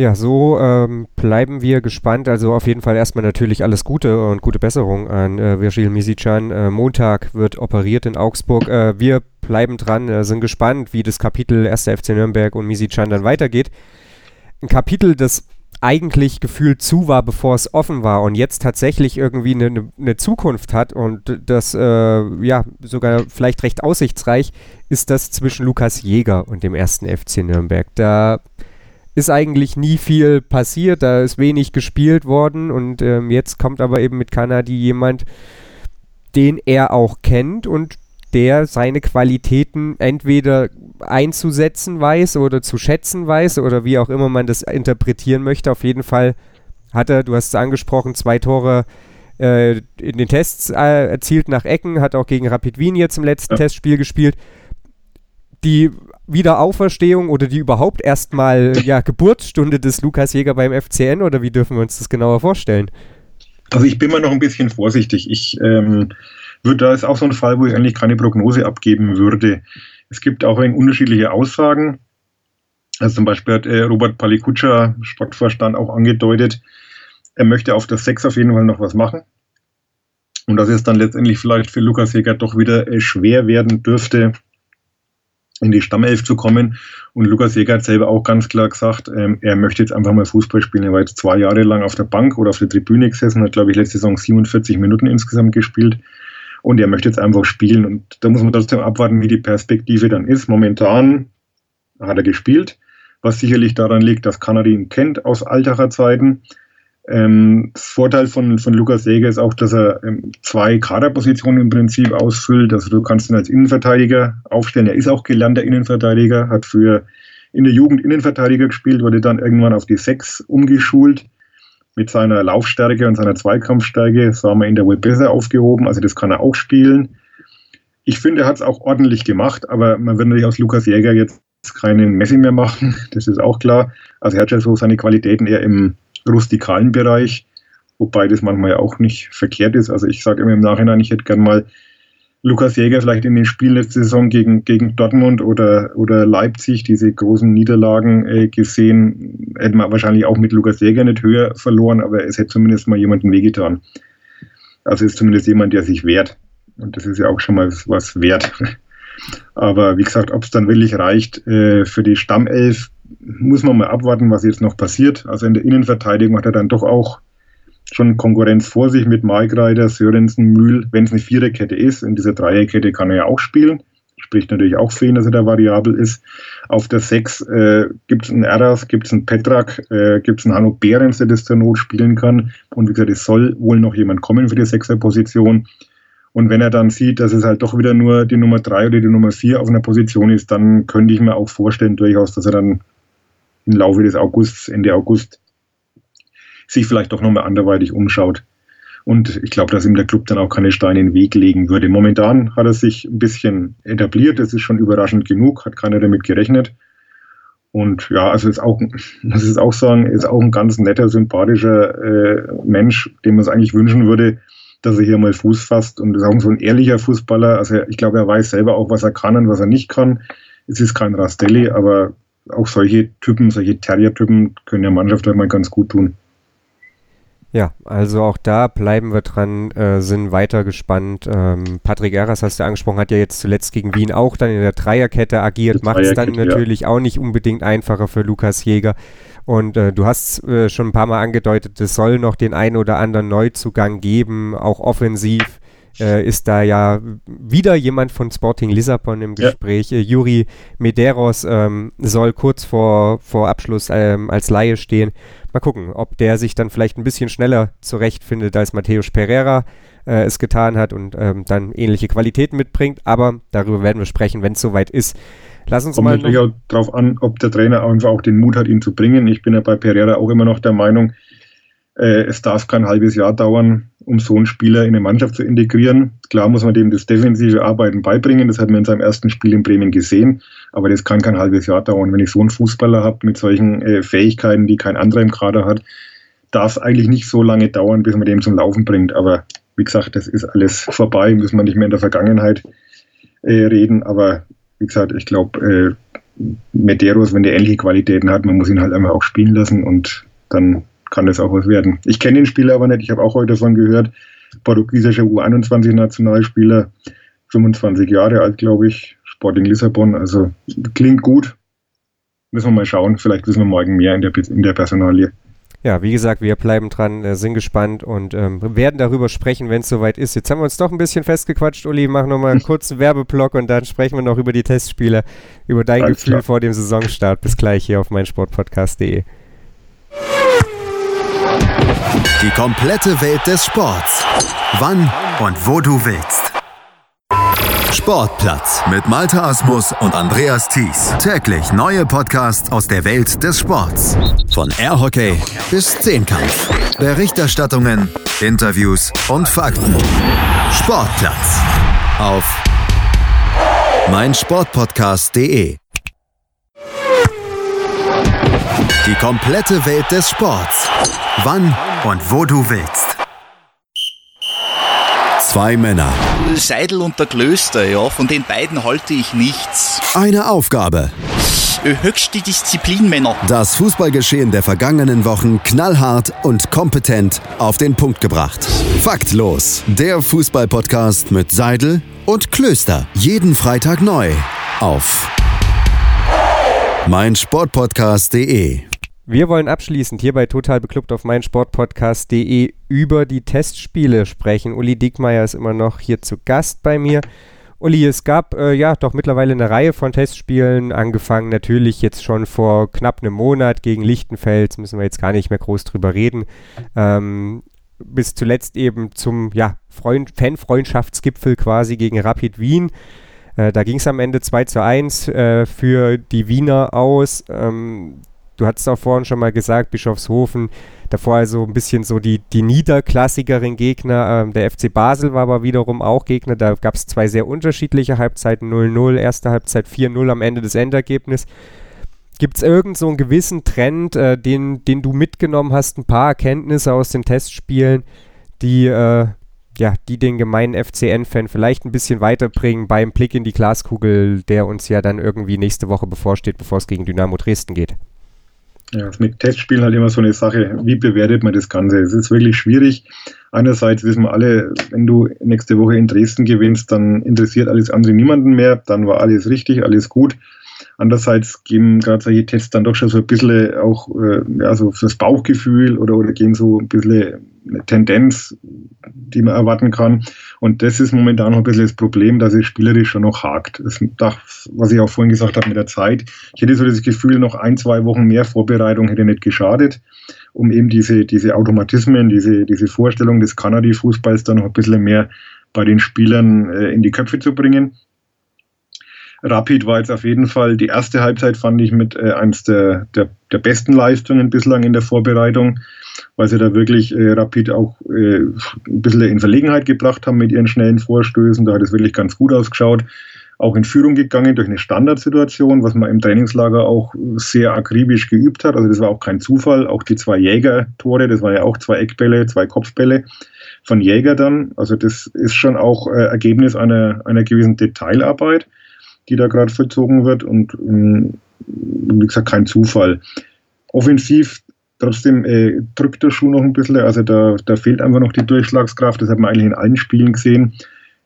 Speaker 2: Ja, so ähm, bleiben wir gespannt. Also auf jeden Fall erstmal natürlich alles Gute und gute Besserung an äh, Virgil Misicjan. Äh, Montag wird operiert in Augsburg. Äh, wir bleiben dran, äh, sind gespannt, wie das Kapitel 1. FC Nürnberg und Misicjan dann weitergeht. Ein Kapitel, das eigentlich gefühlt zu war, bevor es offen war und jetzt tatsächlich irgendwie eine, eine ne Zukunft hat und das äh, ja sogar vielleicht recht aussichtsreich ist das zwischen Lukas Jäger und dem ersten FC Nürnberg. Da ist eigentlich nie viel passiert, da ist wenig gespielt worden und ähm, jetzt kommt aber eben mit Kanadi jemand, den er auch kennt und der seine Qualitäten entweder einzusetzen weiß oder zu schätzen weiß oder wie auch immer man das interpretieren möchte. Auf jeden Fall hat er, du hast es angesprochen, zwei Tore äh, in den Tests äh, erzielt nach Ecken, hat auch gegen Rapid Wien jetzt im letzten ja. Testspiel gespielt. Die Wiederauferstehung oder die überhaupt erstmal ja, Geburtsstunde des Lukas Jäger beim FCN oder wie dürfen wir uns das genauer vorstellen?
Speaker 3: Also ich bin mal noch ein bisschen vorsichtig. Ich ähm, da ist auch so ein Fall, wo ich eigentlich keine Prognose abgeben würde. Es gibt auch unterschiedliche Aussagen. Also zum Beispiel hat äh, Robert Palikutscha, Sportvorstand, auch angedeutet, er möchte auf der 6 auf jeden Fall noch was machen. Und dass es dann letztendlich vielleicht für Lukas Jäger doch wieder äh, schwer werden dürfte, in die Stammelf zu kommen. Und Lukas Jäger hat selber auch ganz klar gesagt, ähm, er möchte jetzt einfach mal Fußball spielen. Er war jetzt zwei Jahre lang auf der Bank oder auf der Tribüne gesessen, hat, glaube ich, letzte Saison 47 Minuten insgesamt gespielt. Und er möchte jetzt einfach spielen. Und da muss man trotzdem abwarten, wie die Perspektive dann ist. Momentan hat er gespielt, was sicherlich daran liegt, dass Kanadi ihn kennt aus Altacher Zeiten. Ähm, Vorteil von, von Lukas Jäger ist auch, dass er ähm, zwei Kaderpositionen im Prinzip ausfüllt. Also du kannst ihn als Innenverteidiger aufstellen. Er ist auch gelernter Innenverteidiger, hat für in der Jugend Innenverteidiger gespielt, wurde dann irgendwann auf die Sechs umgeschult. Mit seiner Laufstärke und seiner Zweikampfstärke haben wir ihn da wohl besser aufgehoben. Also das kann er auch spielen. Ich finde, er hat es auch ordentlich gemacht, aber man wird natürlich aus Lukas Jäger jetzt keinen Messi mehr machen. Das ist auch klar. Also er hat ja so seine Qualitäten eher im rustikalen Bereich, wobei das manchmal auch nicht verkehrt ist. Also ich sage immer im Nachhinein, ich hätte gern mal Lukas Jäger vielleicht in den Spielen letzte Saison gegen, gegen Dortmund oder, oder Leipzig, diese großen Niederlagen äh, gesehen, hätte man wahrscheinlich auch mit Lukas Jäger nicht höher verloren, aber es hätte zumindest mal jemanden wehgetan. Also ist zumindest jemand, der sich wehrt. Und das ist ja auch schon mal was wert. Aber wie gesagt, ob es dann wirklich reicht äh, für die Stammelf, muss man mal abwarten, was jetzt noch passiert. Also in der Innenverteidigung hat er dann doch auch schon Konkurrenz vor sich mit Maigreiter, Sörensen, Mühl, wenn es eine Viererkette ist. In dieser Dreierkette kann er ja auch spielen. Spricht natürlich auch für ihn, dass er da variabel ist. Auf der Sechs äh, gibt es einen Eras, gibt es einen Petrak, äh, gibt es einen Hanno Behrens, der das zur Not spielen kann. Und wie gesagt, es soll wohl noch jemand kommen für die Sechserposition. Und wenn er dann sieht, dass es halt doch wieder nur die Nummer drei oder die Nummer vier auf einer Position ist, dann könnte ich mir auch vorstellen, durchaus, dass er dann im Laufe des Augusts, Ende August, sich vielleicht doch nochmal anderweitig umschaut. Und ich glaube, dass ihm der Club dann auch keine Steine in den Weg legen würde. Momentan hat er sich ein bisschen etabliert, das ist schon überraschend genug, hat keiner damit gerechnet. Und ja, also ist auch, muss ich auch sagen, ist auch ein ganz netter, sympathischer äh, Mensch, dem man es eigentlich wünschen würde, dass er hier mal Fuß fasst und ist auch so ein ehrlicher Fußballer. Also ich glaube, er weiß selber auch, was er kann und was er nicht kann. Es ist kein Rastelli, aber auch solche Typen, solche Terrier-Typen können der Mannschaft halt mal ganz gut tun.
Speaker 2: Ja, also auch da bleiben wir dran, äh, sind weiter gespannt. Ähm, Patrick Eras, hast du angesprochen, hat ja jetzt zuletzt gegen Wien auch dann in der Dreierkette agiert, macht es dann natürlich ja. auch nicht unbedingt einfacher für Lukas Jäger. Und äh, du hast äh, schon ein paar Mal angedeutet, es soll noch den einen oder anderen Neuzugang geben, auch offensiv äh, ist da ja wieder jemand von Sporting Lissabon im Gespräch. Ja. Äh, Juri Medeiros ähm, soll kurz vor, vor Abschluss ähm, als Laie stehen. Mal gucken, ob der sich dann vielleicht ein bisschen schneller zurechtfindet, als Matthäus Pereira äh, es getan hat und ähm, dann ähnliche Qualitäten mitbringt. Aber darüber werden wir sprechen, wenn es soweit ist. Lass uns
Speaker 3: Kommt mal. natürlich auch darauf an, ob der Trainer einfach auch den Mut hat, ihn zu bringen. Ich bin ja bei Pereira auch immer noch der Meinung, äh, es darf kein halbes Jahr dauern, um so einen Spieler in eine Mannschaft zu integrieren. Klar muss man dem das defensive Arbeiten beibringen, das hat man in seinem ersten Spiel in Bremen gesehen, aber das kann kein halbes Jahr dauern. Wenn ich so einen Fußballer habe mit solchen äh, Fähigkeiten, die kein anderer im Kader hat, darf es eigentlich nicht so lange dauern, bis man dem zum Laufen bringt. Aber wie gesagt, das ist alles vorbei, müssen wir nicht mehr in der Vergangenheit äh, reden. Aber wie gesagt, ich glaube, äh, Medeiros, wenn der ähnliche Qualitäten hat, man muss ihn halt einfach auch spielen lassen und dann kann das auch was werden. Ich kenne den Spieler aber nicht, ich habe auch heute davon gehört. Portugiesischer U21-Nationalspieler, 25 Jahre alt, glaube ich, Sporting Lissabon, also klingt gut. Müssen wir mal schauen, vielleicht wissen wir morgen mehr in der, in der Personalie.
Speaker 2: Ja, wie gesagt, wir bleiben dran, äh, sind gespannt und ähm, werden darüber sprechen, wenn es soweit ist. Jetzt haben wir uns doch ein bisschen festgequatscht, Uli. Mach nochmal einen kurzen Werbeblock und dann sprechen wir noch über die Testspiele, über dein Alles Gefühl klar. vor dem Saisonstart. Bis gleich hier auf meinsportpodcast.de.
Speaker 1: Die komplette Welt des Sports. Wann und wo du willst. Sportplatz mit Malta Asmus und Andreas Thies. Täglich neue Podcasts aus der Welt des Sports. Von Airhockey bis Zehnkampf. Berichterstattungen, Interviews und Fakten. Sportplatz auf meinsportpodcast.de. Die komplette Welt des Sports. Wann und wo du willst. Zwei Männer.
Speaker 4: Seidel und der Klöster, ja, von den beiden halte ich nichts.
Speaker 1: Eine Aufgabe.
Speaker 4: Höchste Disziplin, Männer.
Speaker 1: Das Fußballgeschehen der vergangenen Wochen knallhart und kompetent auf den Punkt gebracht. Faktlos. Der Fußballpodcast mit Seidel und Klöster. Jeden Freitag neu. Auf meinsportpodcast.de.
Speaker 2: Wir wollen abschließend hier bei Total Beklubbt auf meinsportpodcast.de über die Testspiele sprechen. Uli Dickmeier ist immer noch hier zu Gast bei mir. Uli, es gab äh, ja doch mittlerweile eine Reihe von Testspielen, angefangen natürlich jetzt schon vor knapp einem Monat gegen Lichtenfels, müssen wir jetzt gar nicht mehr groß drüber reden. Ähm, bis zuletzt eben zum ja, Freund Fanfreundschaftsgipfel quasi gegen Rapid Wien. Äh, da ging es am Ende 2 zu 1 äh, für die Wiener aus. Ähm, du hattest auch vorhin schon mal gesagt, Bischofshofen, davor also ein bisschen so die, die niederklassigeren Gegner. Ähm, der FC Basel war aber wiederum auch Gegner. Da gab es zwei sehr unterschiedliche Halbzeiten, 0-0, erste Halbzeit 4-0 am Ende des Endergebnisses. Gibt es irgend so einen gewissen Trend, äh, den, den du mitgenommen hast, ein paar Erkenntnisse aus den Testspielen, die äh, ja, die den gemeinen FCN-Fan vielleicht ein bisschen weiterbringen beim Blick in die Glaskugel, der uns ja dann irgendwie nächste Woche bevorsteht, bevor es gegen Dynamo Dresden geht.
Speaker 3: Ja, mit Testspielen halt immer so eine Sache. Wie bewertet man das Ganze? Es ist wirklich schwierig. Einerseits wissen wir alle, wenn du nächste Woche in Dresden gewinnst, dann interessiert alles andere niemanden mehr. Dann war alles richtig, alles gut. Andererseits geben gerade solche Tests dann doch schon so ein bisschen auch äh, ja, so fürs Bauchgefühl oder, oder gehen so ein bisschen Tendenz, die man erwarten kann. Und das ist momentan noch ein bisschen das Problem, dass es spielerisch schon noch hakt. Das, was ich auch vorhin gesagt habe mit der Zeit. Ich hätte so das Gefühl, noch ein, zwei Wochen mehr Vorbereitung hätte nicht geschadet, um eben diese, diese Automatismen, diese, diese Vorstellung des Kanadi-Fußballs dann noch ein bisschen mehr bei den Spielern äh, in die Köpfe zu bringen. Rapid war jetzt auf jeden Fall die erste Halbzeit, fand ich, mit äh, eines der, der, der besten Leistungen bislang in der Vorbereitung weil sie da wirklich äh, Rapid auch äh, ein bisschen in Verlegenheit gebracht haben mit ihren schnellen Vorstößen. Da hat es wirklich ganz gut ausgeschaut. Auch in Führung gegangen durch eine Standardsituation, was man im Trainingslager auch sehr akribisch geübt hat. Also das war auch kein Zufall. Auch die zwei Jäger-Tore, das waren ja auch zwei Eckbälle, zwei Kopfbälle von Jäger dann. Also das ist schon auch äh, Ergebnis einer, einer gewissen Detailarbeit, die da gerade vollzogen wird und ähm, wie gesagt kein Zufall. Offensiv Trotzdem äh, drückt der Schuh noch ein bisschen, also da, da fehlt einfach noch die Durchschlagskraft, das hat man eigentlich in allen Spielen gesehen.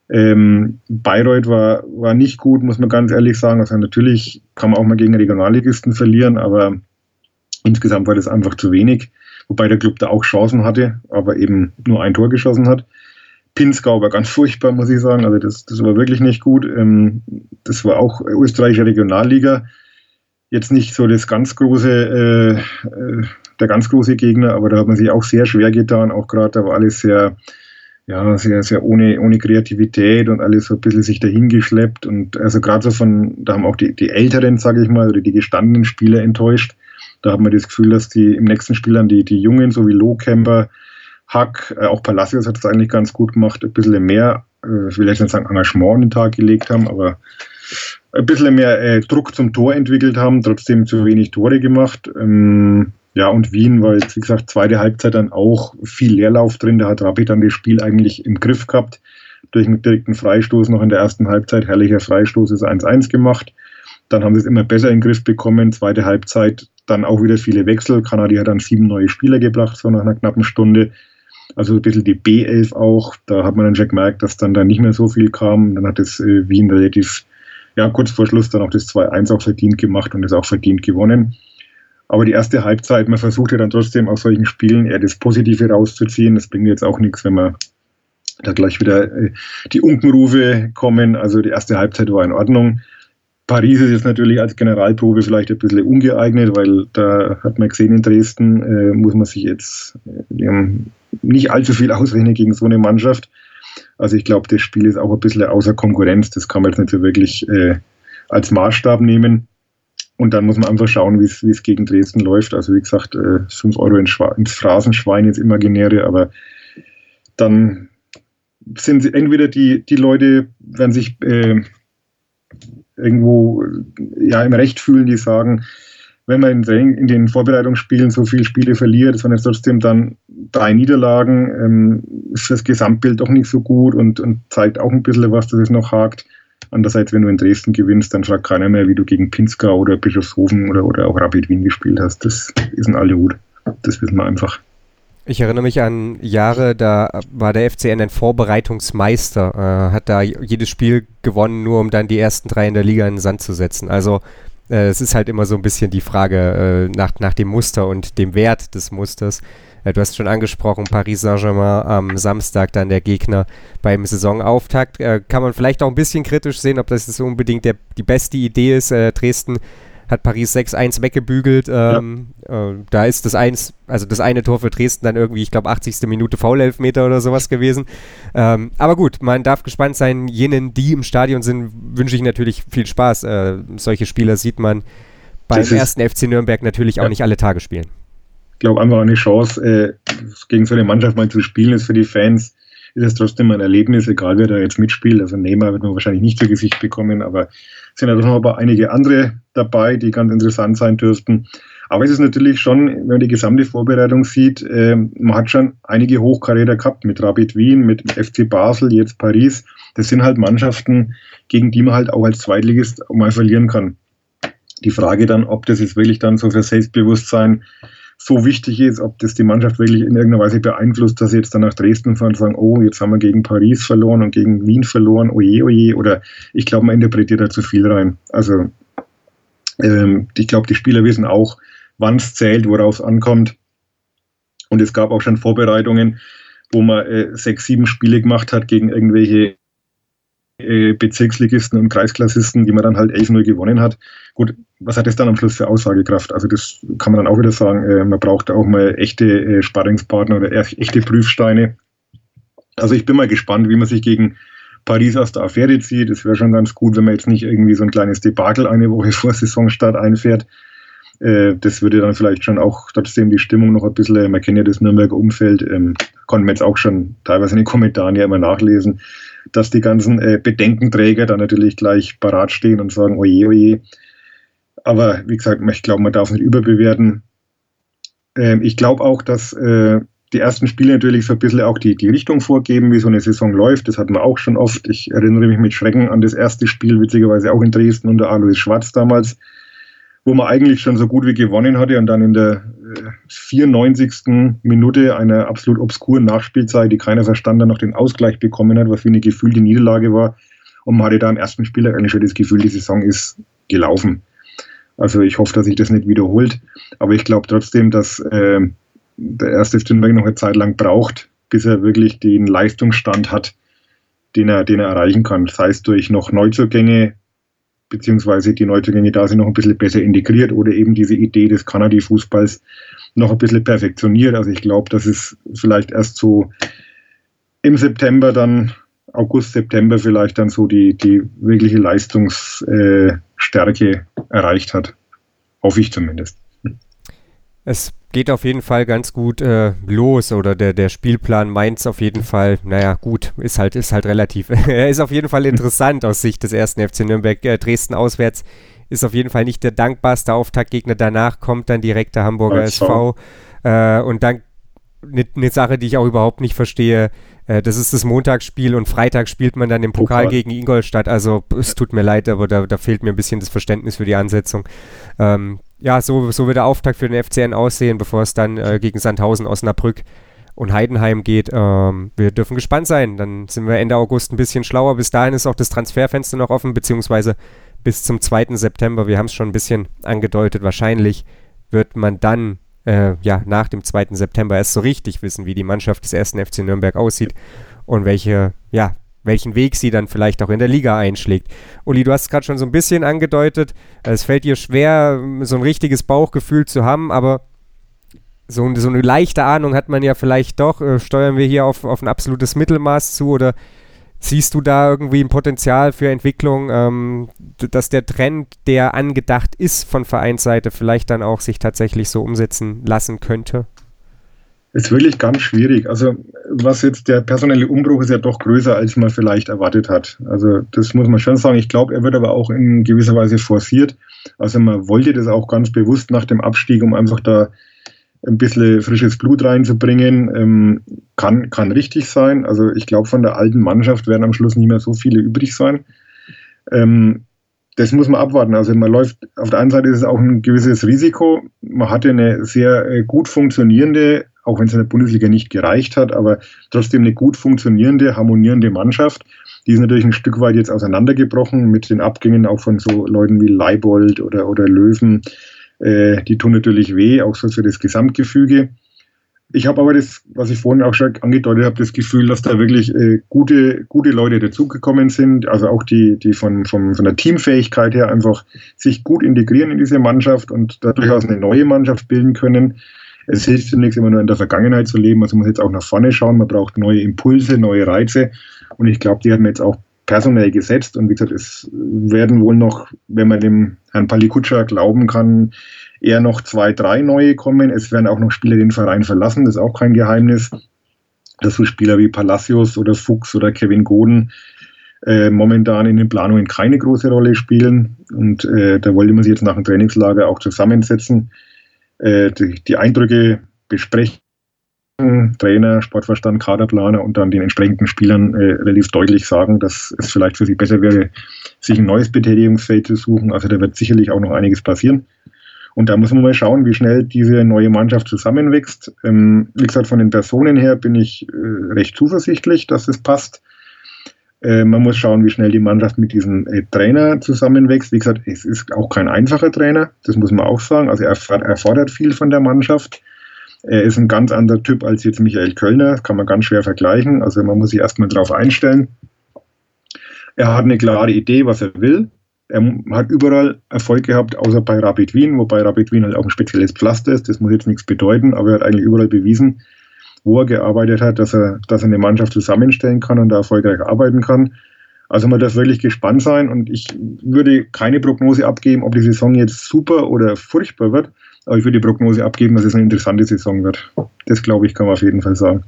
Speaker 3: Ähm, Bayreuth war, war nicht gut, muss man ganz ehrlich sagen. Also natürlich kann man auch mal gegen Regionalligisten verlieren, aber insgesamt war das einfach zu wenig. Wobei der Club da auch Chancen hatte, aber eben nur ein Tor geschossen hat. Pinskau war ganz furchtbar, muss ich sagen. Also das, das war wirklich nicht gut. Ähm, das war auch österreichische Regionalliga. Jetzt nicht so das ganz große äh, äh, der ganz große Gegner, aber da hat man sich auch sehr schwer getan, auch gerade, da war alles sehr, ja, sehr, sehr ohne, ohne Kreativität und alles so ein bisschen sich dahin geschleppt und also gerade so von, da haben auch die, die Älteren, sage ich mal, oder die gestandenen Spieler enttäuscht. Da hat man das Gefühl, dass die im nächsten Spiel dann die, die Jungen, so wie Lohkemper, Hack, äh, auch Palacios hat es eigentlich ganz gut gemacht, ein bisschen mehr, äh, ich will jetzt nicht sagen Engagement an den Tag gelegt haben, aber ein bisschen mehr äh, Druck zum Tor entwickelt haben, trotzdem zu wenig Tore gemacht. Ähm, ja, und Wien war jetzt, wie gesagt, zweite Halbzeit dann auch viel Leerlauf drin. Da hat Rapid dann das Spiel eigentlich im Griff gehabt. Durch einen direkten Freistoß noch in der ersten Halbzeit. Herrlicher Freistoß ist 1-1 gemacht. Dann haben sie es immer besser in den Griff bekommen. Zweite Halbzeit dann auch wieder viele Wechsel. Kanadi hat dann sieben neue Spieler gebracht, so nach einer knappen Stunde. Also ein bisschen die B11 auch. Da hat man dann schon gemerkt, dass dann da nicht mehr so viel kam. Dann hat es äh, Wien relativ, ja, kurz vor Schluss dann auch das 2-1 auch verdient gemacht und es auch verdient gewonnen. Aber die erste Halbzeit, man versucht ja dann trotzdem aus solchen Spielen eher das Positive rauszuziehen. Das bringt jetzt auch nichts, wenn man da gleich wieder äh, die Unkenrufe kommen. Also die erste Halbzeit war in Ordnung. Paris ist jetzt natürlich als Generalprobe vielleicht ein bisschen ungeeignet, weil da hat man gesehen in Dresden, äh, muss man sich jetzt äh, nicht allzu viel ausrechnen gegen so eine Mannschaft. Also ich glaube, das Spiel ist auch ein bisschen außer Konkurrenz. Das kann man jetzt nicht so wirklich äh, als Maßstab nehmen. Und dann muss man einfach schauen, wie es gegen Dresden läuft. Also wie gesagt, äh, 5 Euro ins, Phrasenschwein jetzt imaginäre, aber dann sind sie entweder die, die Leute werden sich äh, irgendwo ja im Recht fühlen, die sagen, wenn man in, den Vorbereitungsspielen so viele Spiele verliert, jetzt trotzdem dann drei Niederlagen, ähm, ist das Gesamtbild doch nicht so gut und, und zeigt auch ein bisschen was, dass es noch hakt. Andererseits, wenn du in Dresden gewinnst, dann fragt keiner mehr, wie du gegen Pinska oder Bischofshofen oder, oder auch Rapid Wien gespielt hast. Das ist ein Hut. Das wissen wir einfach.
Speaker 2: Ich erinnere mich an Jahre, da war der FCN ein Vorbereitungsmeister, äh, hat da jedes Spiel gewonnen, nur um dann die ersten drei in der Liga in den Sand zu setzen. Also äh, es ist halt immer so ein bisschen die Frage äh, nach, nach dem Muster und dem Wert des Musters. Du hast schon angesprochen, Paris Saint-Germain am Samstag dann der Gegner beim Saisonauftakt. Äh, kann man vielleicht auch ein bisschen kritisch sehen, ob das so unbedingt der, die beste Idee ist. Äh, Dresden hat Paris 6-1 weggebügelt. Ähm, ja. äh, da ist das eins, also das eine Tor für Dresden dann irgendwie, ich glaube, 80. Minute Foul-Elfmeter oder sowas gewesen. Ähm, aber gut, man darf gespannt sein. Jenen, die im Stadion sind, wünsche ich natürlich viel Spaß. Äh, solche Spieler sieht man beim ersten FC Nürnberg natürlich ja. auch nicht alle Tage spielen.
Speaker 3: Ich glaube, einfach eine Chance, äh, gegen so eine Mannschaft mal zu spielen, ist für die Fans ist es trotzdem ein Erlebnis, egal wer da jetzt mitspielt. Also Neymar wird man wahrscheinlich nicht zu Gesicht bekommen, aber es sind ja doch noch aber einige andere dabei, die ganz interessant sein dürften. Aber es ist natürlich schon, wenn man die gesamte Vorbereitung sieht, äh, man hat schon einige Hochkaräter gehabt mit Rapid Wien, mit FC Basel, jetzt Paris. Das sind halt Mannschaften, gegen die man halt auch als Zweitligist mal verlieren kann. Die Frage dann, ob das jetzt wirklich dann so für Selbstbewusstsein so wichtig ist, ob das die Mannschaft wirklich in irgendeiner Weise beeinflusst, dass sie jetzt dann nach Dresden fahren und sagen, oh, jetzt haben wir gegen Paris verloren und gegen Wien verloren, oje, oje, oder ich glaube, man interpretiert da zu viel rein. Also ähm, ich glaube, die Spieler wissen auch, wann es zählt, worauf es ankommt. Und es gab auch schon Vorbereitungen, wo man äh, sechs, sieben Spiele gemacht hat gegen irgendwelche äh, Bezirksligisten und Kreisklassisten, die man dann halt 11-0 gewonnen hat. Gut, was hat das dann am Schluss für Aussagekraft? Also das kann man dann auch wieder sagen, äh, man braucht auch mal echte äh, Sparringspartner oder echte Prüfsteine. Also ich bin mal gespannt, wie man sich gegen Paris aus der Affäre zieht. Es wäre schon ganz gut, wenn man jetzt nicht irgendwie so ein kleines Debakel eine Woche vor Saisonstart einfährt. Das würde dann vielleicht schon auch trotzdem die Stimmung noch ein bisschen, man kennt ja das Nürnberger Umfeld, ähm, konnten wir jetzt auch schon teilweise in den Kommentaren ja immer nachlesen, dass die ganzen äh, Bedenkenträger dann natürlich gleich parat stehen und sagen, oje, oje. Aber wie gesagt, ich glaube, man darf nicht überbewerten. Ähm, ich glaube auch, dass äh, die ersten Spiele natürlich so ein bisschen auch die, die Richtung vorgeben, wie so eine Saison läuft. Das hatten wir auch schon oft. Ich erinnere mich mit Schrecken an das erste Spiel, witzigerweise auch in Dresden unter Alois Schwarz damals wo man eigentlich schon so gut wie gewonnen hatte und dann in der äh, 94. Minute einer absolut obskuren Nachspielzeit, die keiner verstanden hat, noch den Ausgleich bekommen hat, was wie eine gefühlte Niederlage war. Und man hatte da im ersten Spiel eigentlich schon das Gefühl, die Saison ist gelaufen. Also ich hoffe, dass sich das nicht wiederholt. Aber ich glaube trotzdem, dass äh, der erste Stündberg noch eine Zeit lang braucht, bis er wirklich den Leistungsstand hat, den er, den er erreichen kann. Sei es durch noch Neuzugänge, beziehungsweise die Neuzugänge da sind noch ein bisschen besser integriert oder eben diese Idee des Kanadi-Fußballs noch ein bisschen perfektioniert. Also ich glaube, dass es vielleicht erst so im September dann, August, September vielleicht dann so die, die wirkliche Leistungsstärke äh, erreicht hat. Hoffe ich zumindest.
Speaker 2: Es geht auf jeden Fall ganz gut äh, los oder der, der Spielplan Mainz auf jeden Fall, naja, gut, ist halt, ist halt relativ. er ist auf jeden Fall interessant aus Sicht des ersten FC Nürnberg. Äh, Dresden auswärts ist auf jeden Fall nicht der dankbarste Auftaktgegner. Danach kommt dann direkt der Hamburger SV. Äh, und dann eine ne Sache, die ich auch überhaupt nicht verstehe. Äh, das ist das Montagsspiel und Freitag spielt man dann im Pokal, Pokal. gegen Ingolstadt. Also es tut mir leid, aber da, da, fehlt mir ein bisschen das Verständnis für die Ansetzung. Ähm, ja, so, so wird der Auftakt für den FCN aussehen, bevor es dann äh, gegen Sandhausen, Osnabrück und Heidenheim geht. Ähm, wir dürfen gespannt sein. Dann sind wir Ende August ein bisschen schlauer. Bis dahin ist auch das Transferfenster noch offen, beziehungsweise bis zum 2. September. Wir haben es schon ein bisschen angedeutet. Wahrscheinlich wird man dann äh, ja, nach dem 2. September erst so richtig wissen, wie die Mannschaft des ersten FC Nürnberg aussieht und welche ja, welchen Weg sie dann vielleicht auch in der Liga einschlägt. Uli, du hast es gerade schon so ein bisschen angedeutet, es fällt dir schwer, so ein richtiges Bauchgefühl zu haben, aber so, so eine leichte Ahnung hat man ja vielleicht doch. Äh, steuern wir hier auf, auf ein absolutes Mittelmaß zu oder siehst du da irgendwie ein Potenzial für Entwicklung, ähm, dass der Trend, der angedacht ist von Vereinsseite, vielleicht dann auch sich tatsächlich so umsetzen lassen könnte?
Speaker 3: ist wirklich ganz schwierig. Also was jetzt der personelle Umbruch ist ja doch größer, als man vielleicht erwartet hat. Also das muss man schon sagen. Ich glaube, er wird aber auch in gewisser Weise forciert. Also man wollte das auch ganz bewusst nach dem Abstieg, um einfach da ein bisschen frisches Blut reinzubringen. Ähm, kann, kann richtig sein. Also ich glaube, von der alten Mannschaft werden am Schluss nicht mehr so viele übrig sein. Ähm, das muss man abwarten. Also man läuft, auf der einen Seite ist es auch ein gewisses Risiko. Man hatte eine sehr äh, gut funktionierende, auch wenn es in der Bundesliga nicht gereicht hat, aber trotzdem eine gut funktionierende, harmonierende Mannschaft. Die ist natürlich ein Stück weit jetzt auseinandergebrochen mit den Abgängen auch von so Leuten wie Leibold oder, oder Löwen. Äh, die tun natürlich weh, auch so für das Gesamtgefüge. Ich habe aber das, was ich vorhin auch schon angedeutet habe, das Gefühl, dass da wirklich äh, gute, gute Leute dazugekommen sind, also auch die, die von, von, von der Teamfähigkeit her einfach sich gut integrieren in diese Mannschaft und da durchaus eine neue Mannschaft bilden können. Es hilft zunächst immer nur in der Vergangenheit zu leben, also man muss jetzt auch nach vorne schauen, man braucht neue Impulse, neue Reize und ich glaube, die haben jetzt auch personell gesetzt und wie gesagt, es werden wohl noch, wenn man dem Herrn Palikutscher glauben kann, eher noch zwei, drei neue kommen. Es werden auch noch Spieler den Verein verlassen, das ist auch kein Geheimnis. Dass so Spieler wie Palacios oder Fuchs oder Kevin Goden äh, momentan in den Planungen keine große Rolle spielen. Und äh, da wollte man sich jetzt nach dem Trainingslager auch zusammensetzen, äh, die, die Eindrücke besprechen Trainer, Sportverstand, Kaderplaner und dann den entsprechenden Spielern äh, relativ deutlich sagen, dass es vielleicht für sie besser wäre, sich ein neues Betätigungsfeld zu suchen. Also da wird sicherlich auch noch einiges passieren. Und da muss man mal schauen, wie schnell diese neue Mannschaft zusammenwächst. Ähm, wie gesagt, von den Personen her bin ich äh, recht zuversichtlich, dass es passt. Äh, man muss schauen, wie schnell die Mannschaft mit diesem äh, Trainer zusammenwächst. Wie gesagt, es ist auch kein einfacher Trainer, das muss man auch sagen. Also er, er fordert viel von der Mannschaft. Er ist ein ganz anderer Typ als jetzt Michael Kölner, das kann man ganz schwer vergleichen. Also man muss sich erstmal darauf einstellen. Er hat eine klare Idee, was er will. Er hat überall Erfolg gehabt, außer bei Rapid Wien, wobei Rapid Wien halt auch ein spezielles Pflaster ist. Das muss jetzt nichts bedeuten, aber er hat eigentlich überall bewiesen, wo er gearbeitet hat, dass er, dass er eine Mannschaft zusammenstellen kann und da erfolgreich arbeiten kann. Also man darf wirklich gespannt sein und ich würde keine Prognose abgeben, ob die Saison jetzt super oder furchtbar wird, aber ich würde die Prognose abgeben, dass es eine interessante Saison wird. Das glaube ich, kann man auf jeden Fall sagen.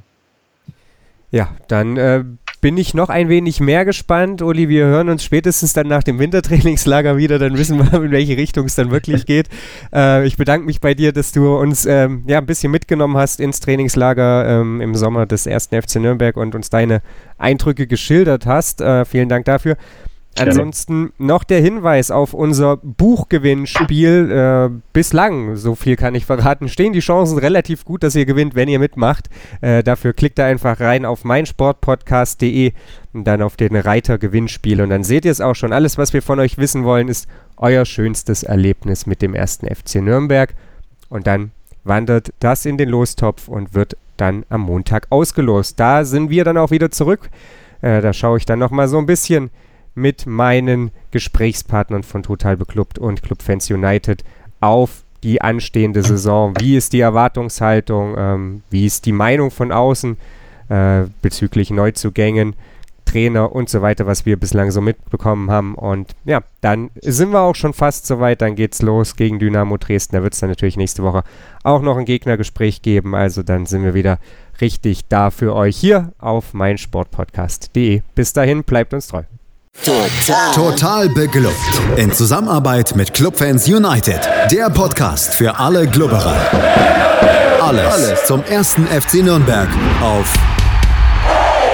Speaker 2: Ja, dann äh, bin ich noch ein wenig mehr gespannt. Uli, wir hören uns spätestens dann nach dem Wintertrainingslager wieder, dann wissen wir, in welche Richtung es dann wirklich geht. Äh, ich bedanke mich bei dir, dass du uns ähm, ja, ein bisschen mitgenommen hast ins Trainingslager ähm, im Sommer des ersten FC Nürnberg und uns deine Eindrücke geschildert hast. Äh, vielen Dank dafür. Ansonsten noch der Hinweis auf unser Buchgewinnspiel. Äh, bislang, so viel kann ich verraten, stehen die Chancen relativ gut, dass ihr gewinnt, wenn ihr mitmacht. Äh, dafür klickt da einfach rein auf meinsportpodcast.de und dann auf den Reiter Gewinnspiel. Und dann seht ihr es auch schon. Alles, was wir von euch wissen wollen, ist euer schönstes Erlebnis mit dem ersten FC Nürnberg. Und dann wandert das in den Lostopf und wird dann am Montag ausgelost. Da sind wir dann auch wieder zurück. Äh, da schaue ich dann nochmal so ein bisschen mit meinen Gesprächspartnern von Total Beklubbt und Clubfans United auf die anstehende Saison. Wie ist die Erwartungshaltung? Ähm, wie ist die Meinung von außen äh, bezüglich Neuzugängen, Trainer und so weiter, was wir bislang so mitbekommen haben? Und ja, dann sind wir auch schon fast soweit. Dann geht's los gegen Dynamo Dresden. Da wird es dann natürlich nächste Woche auch noch ein Gegnergespräch geben. Also dann sind wir wieder richtig da für euch hier auf meinsportpodcast.de. Bis dahin, bleibt uns treu.
Speaker 1: Total. Total beglückt. In Zusammenarbeit mit Clubfans United. Der Podcast für alle Glubberer. Alles, Alles zum ersten FC Nürnberg auf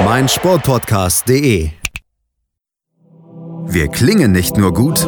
Speaker 1: meinsportpodcast.de. Wir klingen nicht nur gut